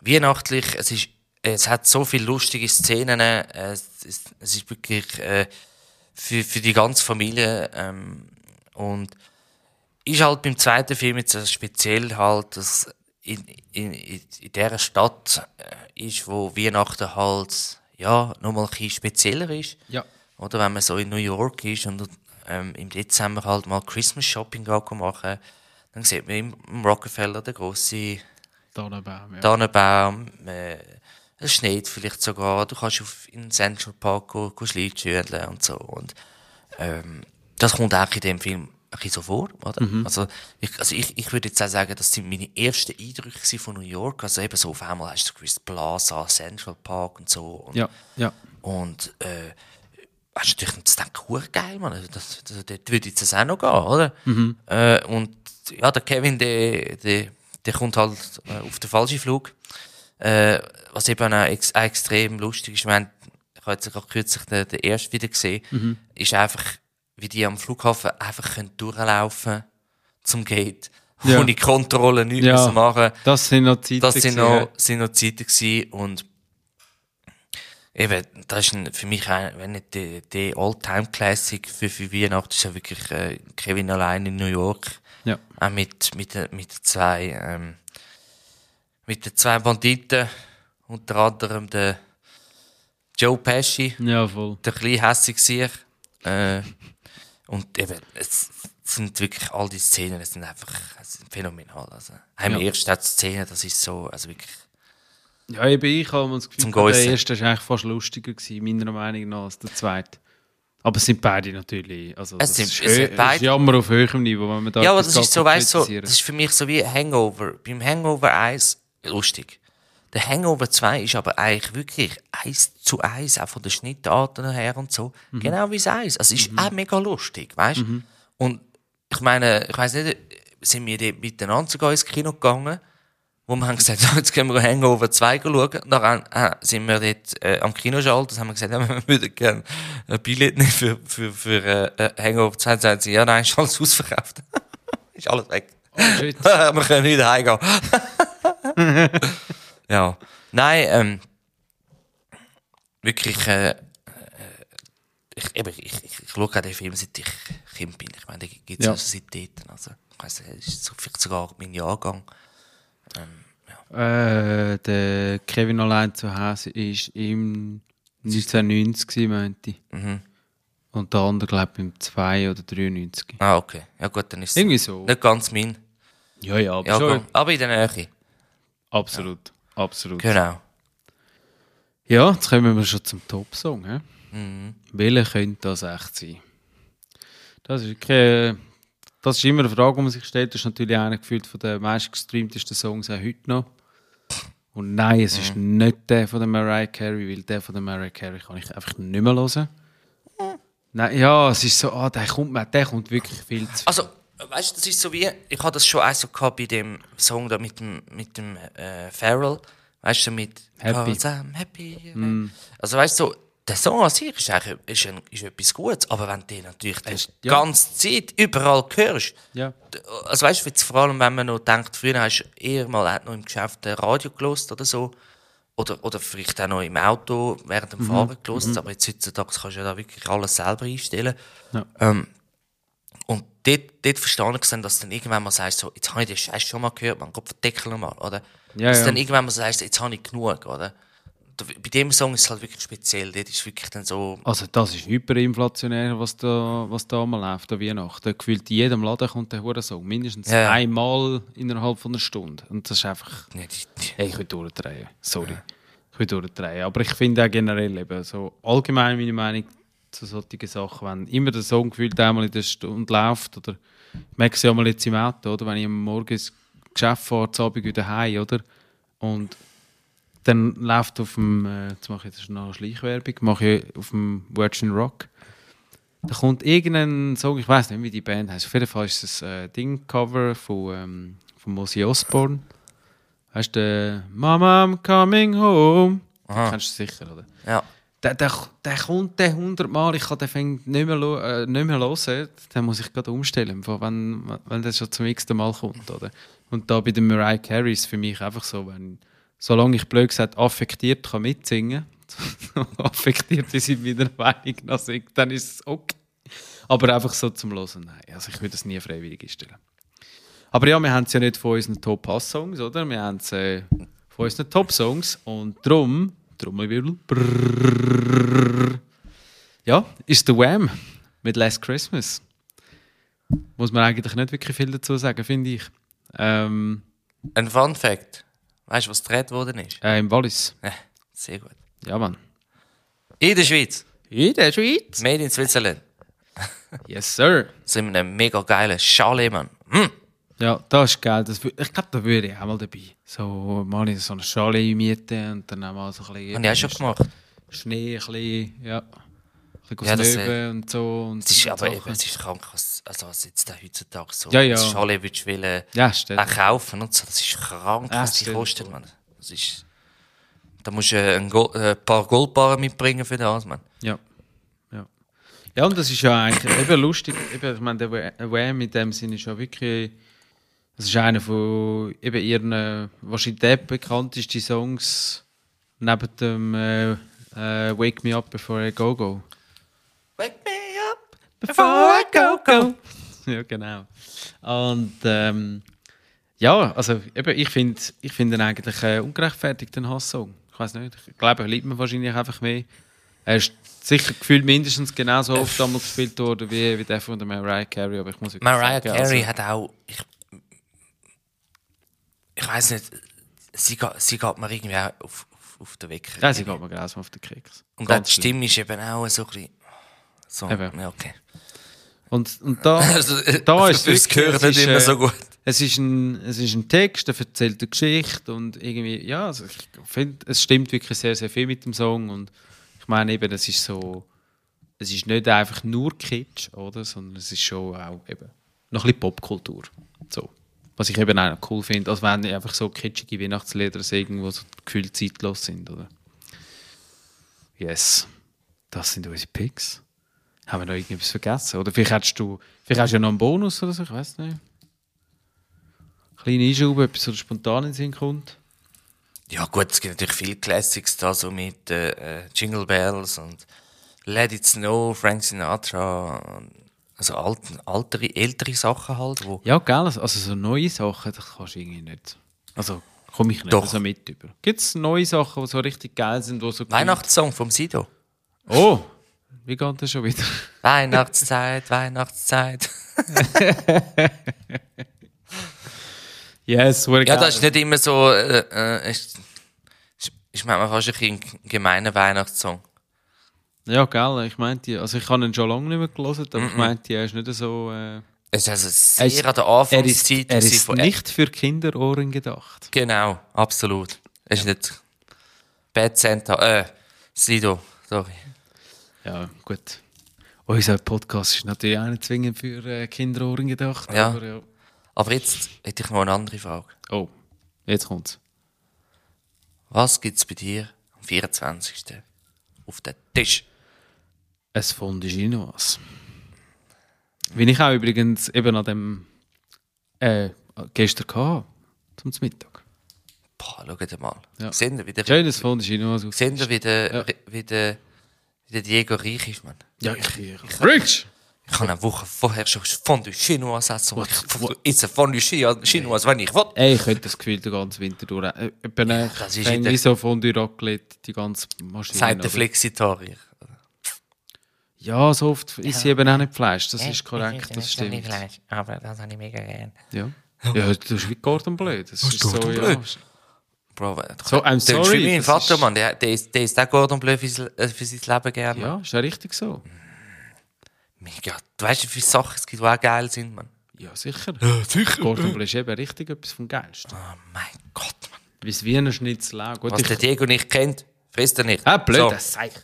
weihnachtlich, es ist, es hat so viele lustige Szenen, äh, es, ist, es ist wirklich, äh, für, für die ganze Familie, ähm, und ist halt beim zweiten Film jetzt speziell halt, dass in, in, in, in dieser Stadt äh, ist, wo Weihnachten halt, ja, nochmal ein bisschen spezieller ist. Ja. Oder wenn man so in New York ist und ähm, im Dezember halt mal Christmas Shopping machen, dann sieht man im, Rockefeller den grossen Tannenbaum, ja. Tannenbaum, äh, es schneit vielleicht sogar, du kannst auf, in den Central Park go, go Schlittschuhen und so. Und, ähm, das kommt auch in dem Film ein bisschen so vor, oder? Also, ich, also ich, ich würde jetzt auch sagen, das sind meine ersten Eindrücke von New York. Also eben so auf einmal hast du Chris Plaza, Central Park und so. Und, Ja, ja. und äh, hast du natürlich gedacht, cool geil, man. Das, das, dort würde jetzt das auch noch gehen, oder? Äh, und ja, der Kevin, der, der, der kommt halt äh, auf den falschen Flug. Äh, was eben auch, ex auch extrem lustig ist, ich, meine, ich habe jetzt gerade kürzlich den, den ersten wieder gesehen, ist einfach, wie die am Flughafen einfach können durchlaufen zum Gate. Ja. Ohne Kontrolle, nichts Ja. machen. Das sind noch Zeiten. Das sind noch, sind noch Zeiten gewesen und eben, das ist ein, für mich ein, wenn nicht die, die All-Time-Classic für, für Weihnachten, ist ja wirklich äh, Kevin allein in New York. Ja. Auch mit, mit, den- mit zwei, ähm, mit den zwei Banditen, unter anderem der Joe Pesci, Ja, voll. der kleine hässig sich. Äh, und eben, es sind wirklich all die Szenen, das sind einfach es sind phänomenal. Also, im Ja. ersten die Szene, das ist so, also wirklich. Ja, eben ich habe das Gefühl, der erste war eigentlich fast lustiger, gewesen, meiner Meinung nach, als der zweite. Aber es sind beide natürlich. Also, Es das sind- ist, es sind beide- ist Jammer auf höherem Niveau, wenn man da Ja, aber das ist so, weißt du, so, das ist für mich so wie Hangover. Beim Hangover 1, lustig. Der Hangover 2 ist aber eigentlich wirklich eins zu eins, auch von den Schnittarten her und so. Mhm. Genau wie es eins. Also, es ist auch mega lustig, weißt du? Und ich meine, ich weiß nicht, sind wir dort miteinander sogar ins Kino gegangen, wo wir haben gesagt, so, jetzt gehen wir Hangover 2 schauen. Und dann äh, sind wir dort äh, am Kinoschalter und haben gesagt, ja, wir würden gerne ein Billett nehmen für, für, für äh, äh, Hangover 2. Und sagen sie, ja, nein, ist alles ausverkauft. ist alles weg. Oh, wir können nicht heimgehen. Ja. Nein, ähm, wirklich, äh, äh, ich, eben, ich, ich, ich schaue auch den Film, seit ich Kind bin. Ich meine, den gibt es Ja. also seit dort. Also, ich weiss nicht, ist vielleicht sogar mein Jahrgang. Äh, der Kevin allein zu Hause ist im 1990 gewesen, meinte ich. Mhm. Und der andere, glaube ich, im 2 oder 93. Ah, okay. Ja gut, dann ist es Irgendwie so. nicht ganz mein Ja, ja, aber schon. aber in der Nähe. Absolut. Absolut. Genau. Ja, jetzt kommen wir schon zum Top-Song. hä? Mhm. Welcher könnte das echt sein? Das ist, wirklich, äh, das ist immer eine Frage, die man sich stellt. Das ist natürlich einer gefühlt von den meistgestreamtesten Songs auch heute noch. Und nein, es ist Mhm. nicht der von der Mariah Carey, weil der von der Mariah Carey kann ich einfach nicht mehr hören. Nein, ja, es ist so, ah, der kommt, der kommt wirklich viel zu Also, weißt du, das ist so wie, ich hatte das schon auch so gehabt bei dem Song da mit dem, mit dem äh, Pharrell, weißt du, mit Happy. I'm happy. Also, weißt du, so, der Song an sich ist eigentlich ist, ein, ist etwas Gutes, aber wenn du natürlich die ja. ganze Zeit überall hörst, Ja. also weißt du, jetzt vor allem, wenn man noch denkt, früher hast du eher mal noch im Geschäft ein Radio gelost oder so, oder, oder vielleicht auch noch im Auto während dem Mhm. Fahren gelost, aber jetzt heutzutage kannst du ja da wirklich alles selber einstellen. Ja. Ähm, und dort, dort verstehe ich dann, dass du dann irgendwann mal sagst, so, jetzt habe ich den Scheiß schon mal gehört, man, Gott verdeckel mal, oder? Ja, dass ja. du dann irgendwann mal sagst, jetzt habe ich genug, oder? Bei dem Song ist es halt wirklich speziell, dort ist wirklich dann so, Also das ist hyperinflationär, was da, was da mal läuft an Weihnachten. Gefühlt in jedem Laden kommt der Hurensohn. Mindestens Ja, ja. einmal innerhalb von einer Stunde. Und das ist einfach... die, Hey, ich will durchdrehen. Sorry. Ich will durchdrehen. Aber ich finde auch generell eben so allgemein meine Meinung zu solchen Sachen, wenn immer der Song gefühlt einmal in der Stunde läuft oder ich merke es ja mal jetzt im Auto, oder? Wenn ich am Morgen ins Geschäft fahre, zu Abend wieder heim, oder? Und dann läuft auf dem, äh, jetzt mache ich jetzt noch eine Schleichwerbung, mache ich auf dem Virgin Rock. Da kommt irgendein Song, ich weiß nicht, wie die Band heißt. Auf jeden Fall ist es ein äh, Ding-Cover von, ähm, von Ozzy Osbourne. Weißt du, der Mama, I'm coming home. Aha. Kennst du sicher, oder? ja. Der, der, der kommt der hundertmal, ich kann den fängt nicht mehr, lo- äh, nicht mehr hören. Den muss ich gerade umstellen, wenn, wenn der schon zum x Mal kommt. Oder? Und da bei der Mariah Carey ist es für mich einfach so, wenn, solange ich blöd gesagt affektiert kann mitsingen affektiert, wie sie meiner Meinung nach singt, dann ist es okay. Aber einfach so zum Hören, nein. Also ich würde das nie freiwillig einstellen. Aber ja, wir haben es ja nicht von unseren Top-Pass-Songs, oder? Wir haben es äh, von unseren Top-Songs und darum, Trommelwirbel, brrrr, ja, ist der Wham mit Last Christmas. Muss man eigentlich nicht wirklich viel dazu sagen, finde ich. Ähm, Ein Fun Fact. Weißt du, was gedreht worden ist? äh, Im Wallis. Ja, sehr gut. Ja, Mann. In der Schweiz. In der Schweiz. Made in Switzerland. Yes, sir. Sind wir einem mega geilen Chalet, Mann. Hm. Ja, das ist geil. Das, ich glaube, da würde ich auch mal dabei. So mal in so eine Schale mieten und dann mal so ein bisschen... Habe ich auch schon gemacht. Schnee, ein bisschen, ja. Ein bisschen Ja, das, snöben und so. Und Es ist aber Sachen. eben, es ist krank, was, also was jetzt da heutzutage so Ja, ja. das Chalet willst du wollen, Ja, auch kaufen und so. Das ist krank, Ja, was die kostet, Mann. Das ist... Da musst du äh, ein, Go äh, ein paar Goldbarren mitbringen für das, Mann. Ja. Ja. Ja, und das ist ja eigentlich eben lustig. Eben, ich meine, der Wham in dem Sinne ist ja wirklich. Das ist einer von eben ihren äh, wahrscheinlich der bekannteste Songs neben dem äh, äh, Wake Me Up Before I Go Go. Wake me up Before I go go. Ja, genau. Und ähm, ja, also eben, ich finde ich find ihn eigentlich äh, ungerechtfertigt, den Hasssong. Ich weiß nicht, ich glaube, er liebt mir wahrscheinlich einfach mehr. Er ist sicher gefühlt mindestens genauso oft damals gespielt worden wie, wie der von der Mariah Carey, aber ich muss Mariah sagen, Carey also, hat auch. Ich, ich weiß nicht, sie, geht- sie geht mir irgendwie auch auf, auf, auf den Wecker. Ja, sie geht mir grausam auf den Keks. Und Ganz die. Stimme ist eben auch so ein bisschen. So, Eben. ja, okay. Und, und da, Also, da ist das es gehört nicht immer ist, so äh, gut. Es ist, ein, es ist ein Text, der erzählt eine Geschichte und irgendwie, ja, also ich finde, es stimmt wirklich sehr, sehr viel mit dem Song und ich meine eben, es ist so, es ist nicht einfach nur Kitsch, oder, sondern es ist schon auch eben noch ein bisschen Popkultur, so. Was ich eben auch cool finde, als wenn einfach so kitschige Weihnachtslieder singen, die so gefühlt zeitlos sind, oder? Yes, das sind unsere Picks. Haben wir noch irgendwas vergessen? Oder vielleicht hättest du, vielleicht hast du ja noch einen Bonus oder so, ich weiß nicht. Kleine Einschube, etwas, so spontan in Sinn kommt. Ja, gut, es gibt natürlich viele Classics da, so mit äh, äh, Jingle Bells und Let It Snow, Frank Sinatra. und- Also alte, ältere, ältere Sachen halt, wo. Ja, gell, also also so neue Sachen, das kannst du irgendwie nicht. Also komme ich nicht Doch. so mit über. Gibt es neue Sachen, die so richtig geil sind, wo so Weihnachtssong vom Sido. Oh, wie geht das schon wieder? Weihnachtszeit, Weihnachtszeit. Yes, Ja, geil. das ist nicht immer so. Äh, äh, ist, ist, manchmal fast ein ein gemeiner Weihnachtssong. Ja, gell, ich meinte, also ich habe ihn schon lange nicht mehr gelesen, aber ich meinte, er ist nicht so... Äh, Es ist also er sehr ist- an der er ist, Anfangszeit. er ist von- nicht für Kinderohren gedacht. Genau, absolut. Es ist nicht Bad Santa, äh, Sido, sorry. Ja, gut. Unser Podcast ist natürlich auch nicht zwingend für äh, Kinderohren gedacht. Ja. Aber, ja. Aber jetzt hätte ich noch eine andere Frage. Oh, jetzt kommt's. Was gibt es bei dir am 24. auf den Tisch? Es Fondue Chinoise. Wie ich auch übrigens eben an dem äh, gestern hatte, zum Mittag. Boah, schaut mal. Ja. Sehen wir, wie der, Schönes Fondue Chinoise. aus- sehen wir, wie der, Ja. wie der, wie der Diego reich ist, man. Ja, ich, ich, Rich! Ich habe eine Woche vorher schon Fondue Chinoise essen. Ich esse Fondue Chi- Chinoise, wenn ich will. Ey, ich hätte das Gefühl, den ganzen Winter durch. Äh, Etwa eine das ist keine in der- so Fondue Raclette, die ganze Maschine. Sagt der? Flexitarier. Ja, so oft ist sie eben auch nicht Fleisch. Das ist korrekt, das stimmt. aber das habe ich mega gern. Ja. Ja, das ist wie Gordon Bleu. Das ist so, Gordon ja. Bleu? Bro, So, I'm Das ist sorry, wie mein das Vater, ist- Mann. Der, der, ist, der ist auch Gordon Bleu für, sein- äh, für sein Leben gerne. Ja, ist ja richtig so. Mega. Du weißt, wie viele Sachen es gibt, die auch geil sind, Mann. Ja, sicher. Ja, sicher. Gordon Bleu ist eben richtig etwas vom Geilsten. Oh mein Gott, Mann. Wie das Wiener Schnitzel auch. Gut, Was ich, der Diego nicht kennt, frisst er nicht. ah, blöd, So. das Seich. Ja,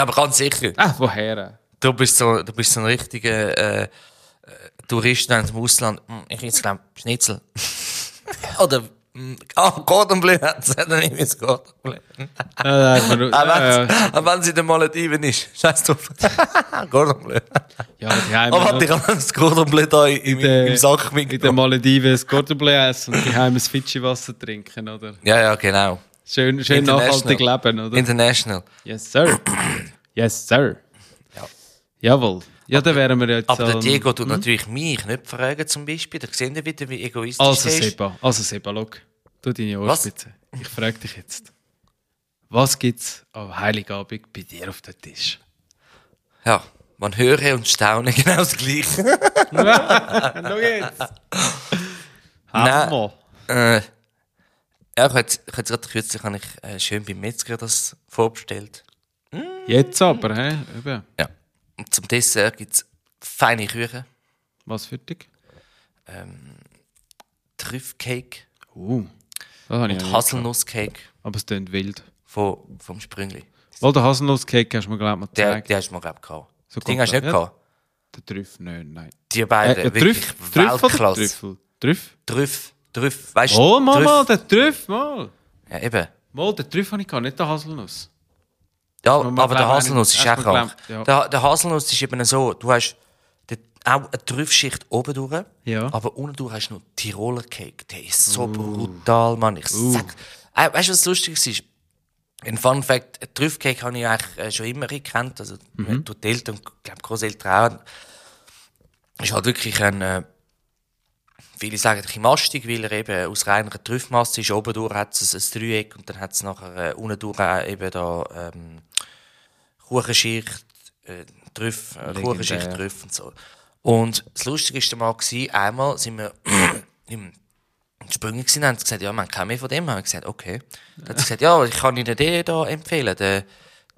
aber ganz sicher. Ah, woher? Du bist so, du bist so ein richtiger äh, äh, Tourist aus dem Ausland. Hm, Ich jetzt glaube Schnitzel. Oder hm, ah, Gordon Bleu hat es, dann nehme ich das Gordon Bleu. Ah, ja, ja. wenn es in den Malediven ist, scheiß drauf. Gordon Bleu. ja, die haben Aber warte, ich habe das Gordon Bleu da im, der- im Sack in den mitgenommen. Malediven das Gordon Bleu essen und das Fidschi-Wasser trinken, oder? Ja, ja, genau. Schön, schön nachhaltig leben, oder? International. yes, sir. Yes, sir. Ja. Jawohl. Ja, dann wären wir jetzt Aber der Diego tut natürlich mich nicht fragen, zum Beispiel. Da sehen wir wieder, wie egoistisch Also er ist. Seba, also Seba, look. Du deine Was? Ohrspitze. Ich frage dich jetzt. Was gibt's am Heiligabend bei dir auf dem Tisch? Ja, man höre und staune genau das Gleiche. Schau jetzt. Äh, ja, ich habe jetzt, ich jetzt gerade kürzlich habe ich, äh, schön beim Metzger das vorbestellt. Jetzt aber, hä? Eben. Ja. Und zum Dessert gibt es feine Küchen, Was für dich? Trüffcake Uh, das habe ich und ja Haselnusscake. Aber es klingt wild. von, vom Sprüngli. Weil der Haselnusscake hast du mir, glaube ich, mal gezeigt. der hast du mir, glaube ich, gehabt. So das Ding hast du nicht gehabt. Der Trüff, nein, nein. Die beiden, Äh, wirklich Trüff, Trüff oder Weltklasse. Trüffel? Trüff? Trüff, Trüff, weißt du? Oh, mal, Trüff. mal, der Trüff, mal. Ja, eben. Mal, den Trüff habe ich gehabt, nicht den Haselnuss. Ja, aber der Haselnuss ist auch krank. ja. Der, der Haselnuss ist eben so, du hast den, auch eine Trüffschicht oben durch, Ja. aber unten durch hast du noch Tiroler Cake. Der ist so brutal, Mann. Ich sag, äh, weißt du, was lustig ist? Ein Fun Fact, Trüffcake habe ich eigentlich äh, schon immer gekannt, also Mhm. die Eltern und glaube Großeltern auch. Ist halt wirklich ein, äh, viele sagen mastig, weil er eben aus reiner Trüffmasse ist. Oben durch hat es ein, Dreieck und dann hat es nachher äh, unten durch eben da ähm, Kuchenschicht, äh, Trüff, äh. Kuchenschicht, Trüff und so. Und das Lustige war mal, gewesen, einmal sind wir im Sprünge und haben gesagt, ja, man kann mehr von dem. Haben gesagt, okay. Dann hat sie gesagt, ja, ich kann Ihnen den da empfehlen, den,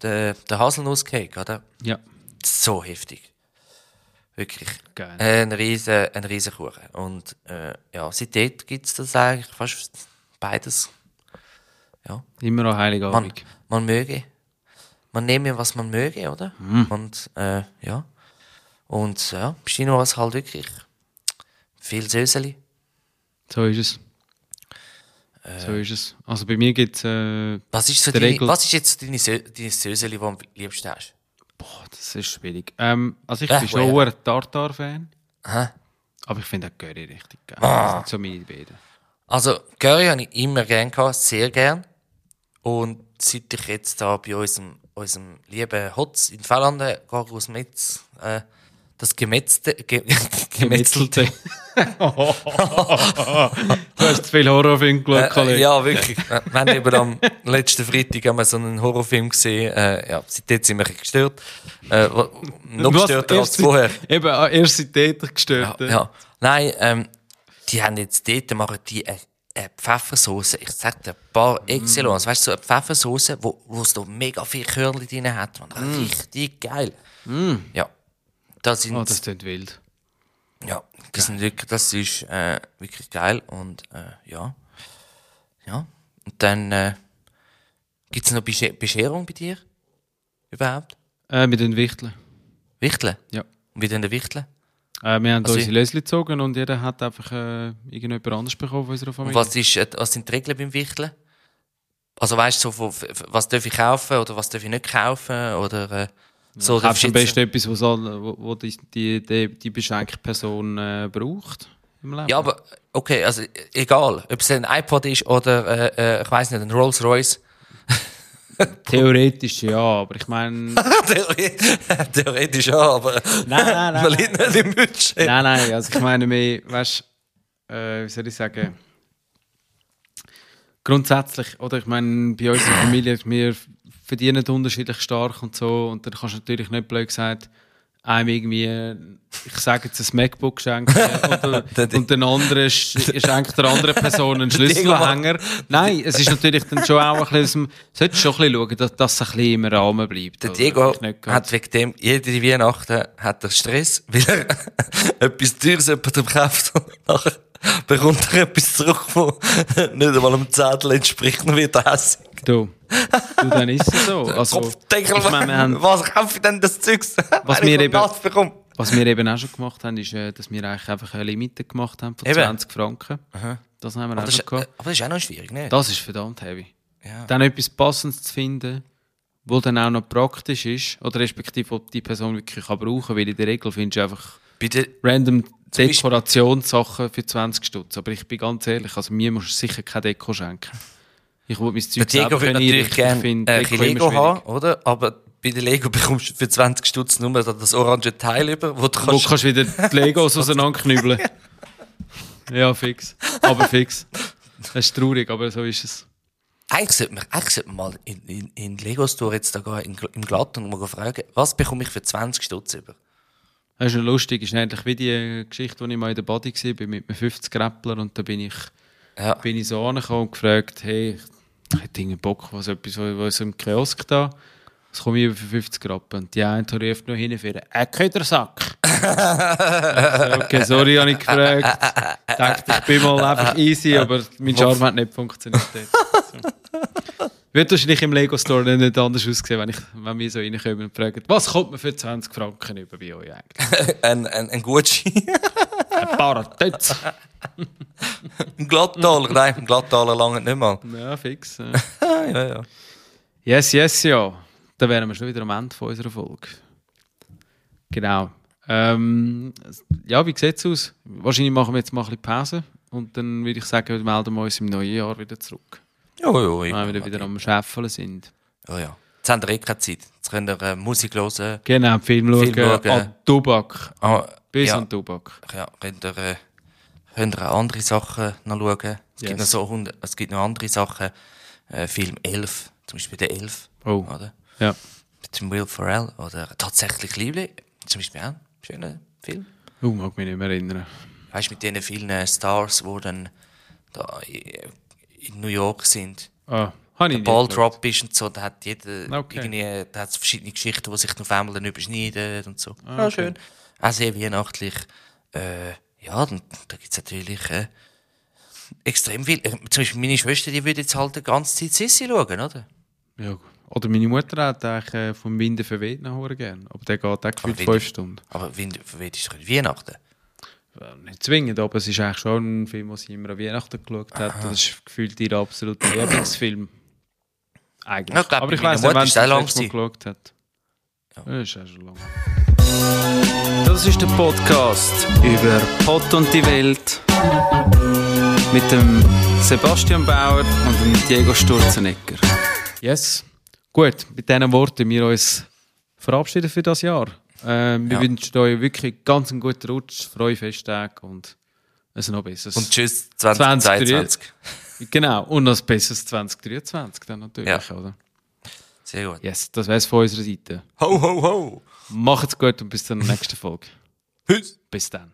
den, den Haselnusscake, oder? Ja, So heftig. Wirklich. Geil. Ein riesen, ein riesen Kuchen. Und äh, ja, seitdem gibt es das eigentlich fast beides. Ja, immer noch man, Heiligabend. man möge. Man nehme, was man möge, oder? Mhm. Und äh, ja. Und ja, Chino war es halt wirklich viel Söseli. So ist es. So ist es. Also bei mir gibt es... Äh, Was ist, so deine, was ist jetzt deine, Sö deine Söseli, die du am liebsten hast? Boah, das ist schwierig. Ähm, also ich Ja, bin schon ein Tartar-Fan. Aber ich finde auch Curry richtig geil. Ah. Das sind so meine beiden. Also, Curry habe ich immer gern gehabt, sehr gern. Und seit ich jetzt da bei unserem, unserem lieben Hotz in Fellanden gehe aus Metz, äh, das Gemetzte, ge, Gemetzelte, du hast zu viel Horrorfilm geschaut, äh, Kollege. ja, wirklich. Äh, Wir haben eben am letzten Freitag haben wir so einen Horrorfilm gesehen, äh, ja, seitdem sind wir gestört. Äh, noch Was? gestörter als vorher. Eben, ah, erst seit Täter gestört. Ja, ja. Nein, ähm, die haben jetzt dort, machen die eine, eine Pfeffersauce. Ich sag dir, ein paar Excellence. Weißt du, so eine Pfeffersauce, wo, wo es da mega viel Körnchen drin hat. Man. Richtig geil. Ja. Das sind, Oh, das klingt wild. ja, das sind wirklich, das ist, äh, wirklich geil. Und, äh, ja. Ja. Und dann, äh, gibt's noch Besche Bescherung bei dir? Überhaupt? Äh, mit den Wichteln. Wichteln? Ja. Und wie denn der Wichteln? Äh, wir haben Also unsere Lösli gezogen und jeder hat einfach äh, irgendjemand anderes bekommen von unserer Und Familie. was, ist, äh, was sind die Regeln beim Wichteln? Also weißt du, so, was darf ich kaufen oder was darf ich nicht kaufen? Oder äh, so Kaufst am du besten etwas, was wo, wo die, die, die, beschenkte Person äh, braucht im Leben. Ja, aber okay, also egal, ob es ein iPod ist oder äh, äh, ich weiß nicht, ein Rolls Royce. Theoretisch ja, aber ich meine... Theoretisch ja, aber Nein, nein, nein, man liegt nicht im Budget. Nein, nein, also ich meine mehr, weißt äh, wie soll ich sagen? Grundsätzlich, oder ich meine, bei uns in der Familie, wir verdienen unterschiedlich stark und so, und dann kannst du natürlich nicht blöd gesagt, einem irgendwie, ich sage jetzt ein MacBook schenken oder, und den anderen sch- schenkt der anderen Person einen Schlüsselanhänger. Nein, es ist natürlich dann schon auch ein bisschen, solltest schon ein bisschen schauen, dass, es ein bisschen im Rahmen bleibt. Der? Diego hat wegen dem jede Weihnachten hat er Stress, weil er etwas Teures jemandem kauft und nachher bekommt er etwas zurück, wo nicht einmal einem Zettel entspricht, dann wird hässlich. Du, du, dann ist es so. Also, Kopfdeckel, ich meine, wir haben, was kaufe ich denn das Zeugs? Was wir eben- was wir eben auch schon gemacht haben, ist, äh, dass wir eigentlich einfach eine Limite gemacht haben von Eben. 20 Franken. Das haben wir Aber auch das, schon ist, aber das ist auch noch schwierig, nicht? Das ist verdammt heavy. Ja. Dann etwas Passendes zu finden, wo dann auch noch praktisch ist, oder respektive, ob die Person wirklich kann brauchen weil in der Regel findest du einfach der, random Dekorationssachen für 20 Stutz. Aber ich bin ganz ehrlich, also mir musst du sicher keine Deko schenken. Ich will mein Zeug selber können natürlich gerne äh, ein bisschen Lego haben, oder? Aber bei der Lego bekommst du für 20 Stutz nur das orange Teil über, wo du Wo kannst... kannst du wieder die Legos auseinanderknüppeln. ja, fix. Aber fix. Das ist traurig, aber so ist es. Eigentlich sollte man, eigentlich sollte man mal in, in, in den Lego-Store jetzt da gehen, im Glatt und mal fragen, was bekomme ich für 20 Stutz über? Das ist ja lustig, ist ähnlich wie die Geschichte, als ich mal in der Body war, mit einem 50 Rappler und da bin ich, Ja. bin ich so angekommen und gefragt, hey, ich hätte irgendwie Bock, was etwas, was im Kiosk da, was komme ich über für 50 Rappen? Und die eine ruft noch hinführen, ein Ködersack. Okay, sorry, habe ich gefragt. Ich dachte, ich bin mal einfach easy, aber mein Charme hat nicht funktioniert. So. Wird wahrscheinlich im Lego Store nicht anders aussehen, wenn, ich, wenn wir so reinkommen und fragen, was kommt man für 20 Franken über bei euch eigentlich? Ein, ein, ein Gucci. Ein paar Tötz. ein Glattaler. Nein, ein Glattaler lange nicht mal. Ja, fix. ja. ja, ja. Yes, yes, ja. Dann wären wir schon wieder am Ende von unserer Folge. Genau. Ähm, ja, wie sieht es aus? Wahrscheinlich machen wir jetzt mal ein bisschen Pause und dann würde ich sagen, wir melden wir uns im neuen Jahr wieder zurück. Ja, ja, ja. Wenn wir wieder am Schäffeln sind. ja, ja. Jetzt haben wir eh keine Zeit. Jetzt könnt ihr äh, Musik hören. Genau, Film schauen. Film schauen. An Tubak. Ah, Bis ja, an Tubak. ja, könnt ihr, äh, könnt ihr andere Sachen noch schauen. Es, gibt noch Yes. so, hund- es gibt noch andere Sachen. Äh, Film 11, zum Beispiel der 11. Oh. Oder? Ja. mit dem Will Ferrell oder tatsächlich Liebling, zum Beispiel auch ein schöner Film. Oh, mag mich nicht mehr erinnern. Weißt du, mit diesen vielen äh, Stars, die dann da in New York sind. Ah, habe ich Der Ball nicht Drop ist und so, da hat jeder Okay. irgendwie, da hat verschiedene Geschichten, die sich auf einmal dann überschneiden und so. Ah, Ja, okay. schön. Auch sehr weihnachtlich. Äh, ja, dann, da gibt es natürlich äh, extrem viel. Äh, zum Beispiel meine Schwester, die würde jetzt halt die ganze Zeit Sissi schauen, oder? Ja. Oder meine Mutter hat eigentlich äh, vom Winde verweht nach Hause gern. Aber der geht auch gefühlt Winde- fünf Stunden. Aber für wen ist es Weihnachten? Ja, Nicht zwingend, aber es ist eigentlich schon ein Film, den sie immer an Weihnachten geschaut hat. Das ist gefühlt ihr absoluter Lieblingsfilm. Eigentlich. Ja, ich glaub, aber ich weiß nicht, wann es das letzte Mal geschaut hat. Ja. Das ist auch schon lange. Das ist der Podcast über Pott und die Welt mit dem Sebastian Bauer und dem Diego Sturzenegger. Yes. Gut, mit diesen Worten wir uns verabschieden für das Jahr. Ähm, wir Ja. wünschen euch wirklich ganz einen guten Rutsch, freie Festtage und ein noch besseres. Und tschüss 2022. Genau, und noch ein besseres 2023 dann natürlich, Ja. oder? Sehr gut. Yes, das wär's von unserer Seite. Ho, ho, ho. Macht's gut und bis zur nächsten Folge. Tschüss. Bis dann.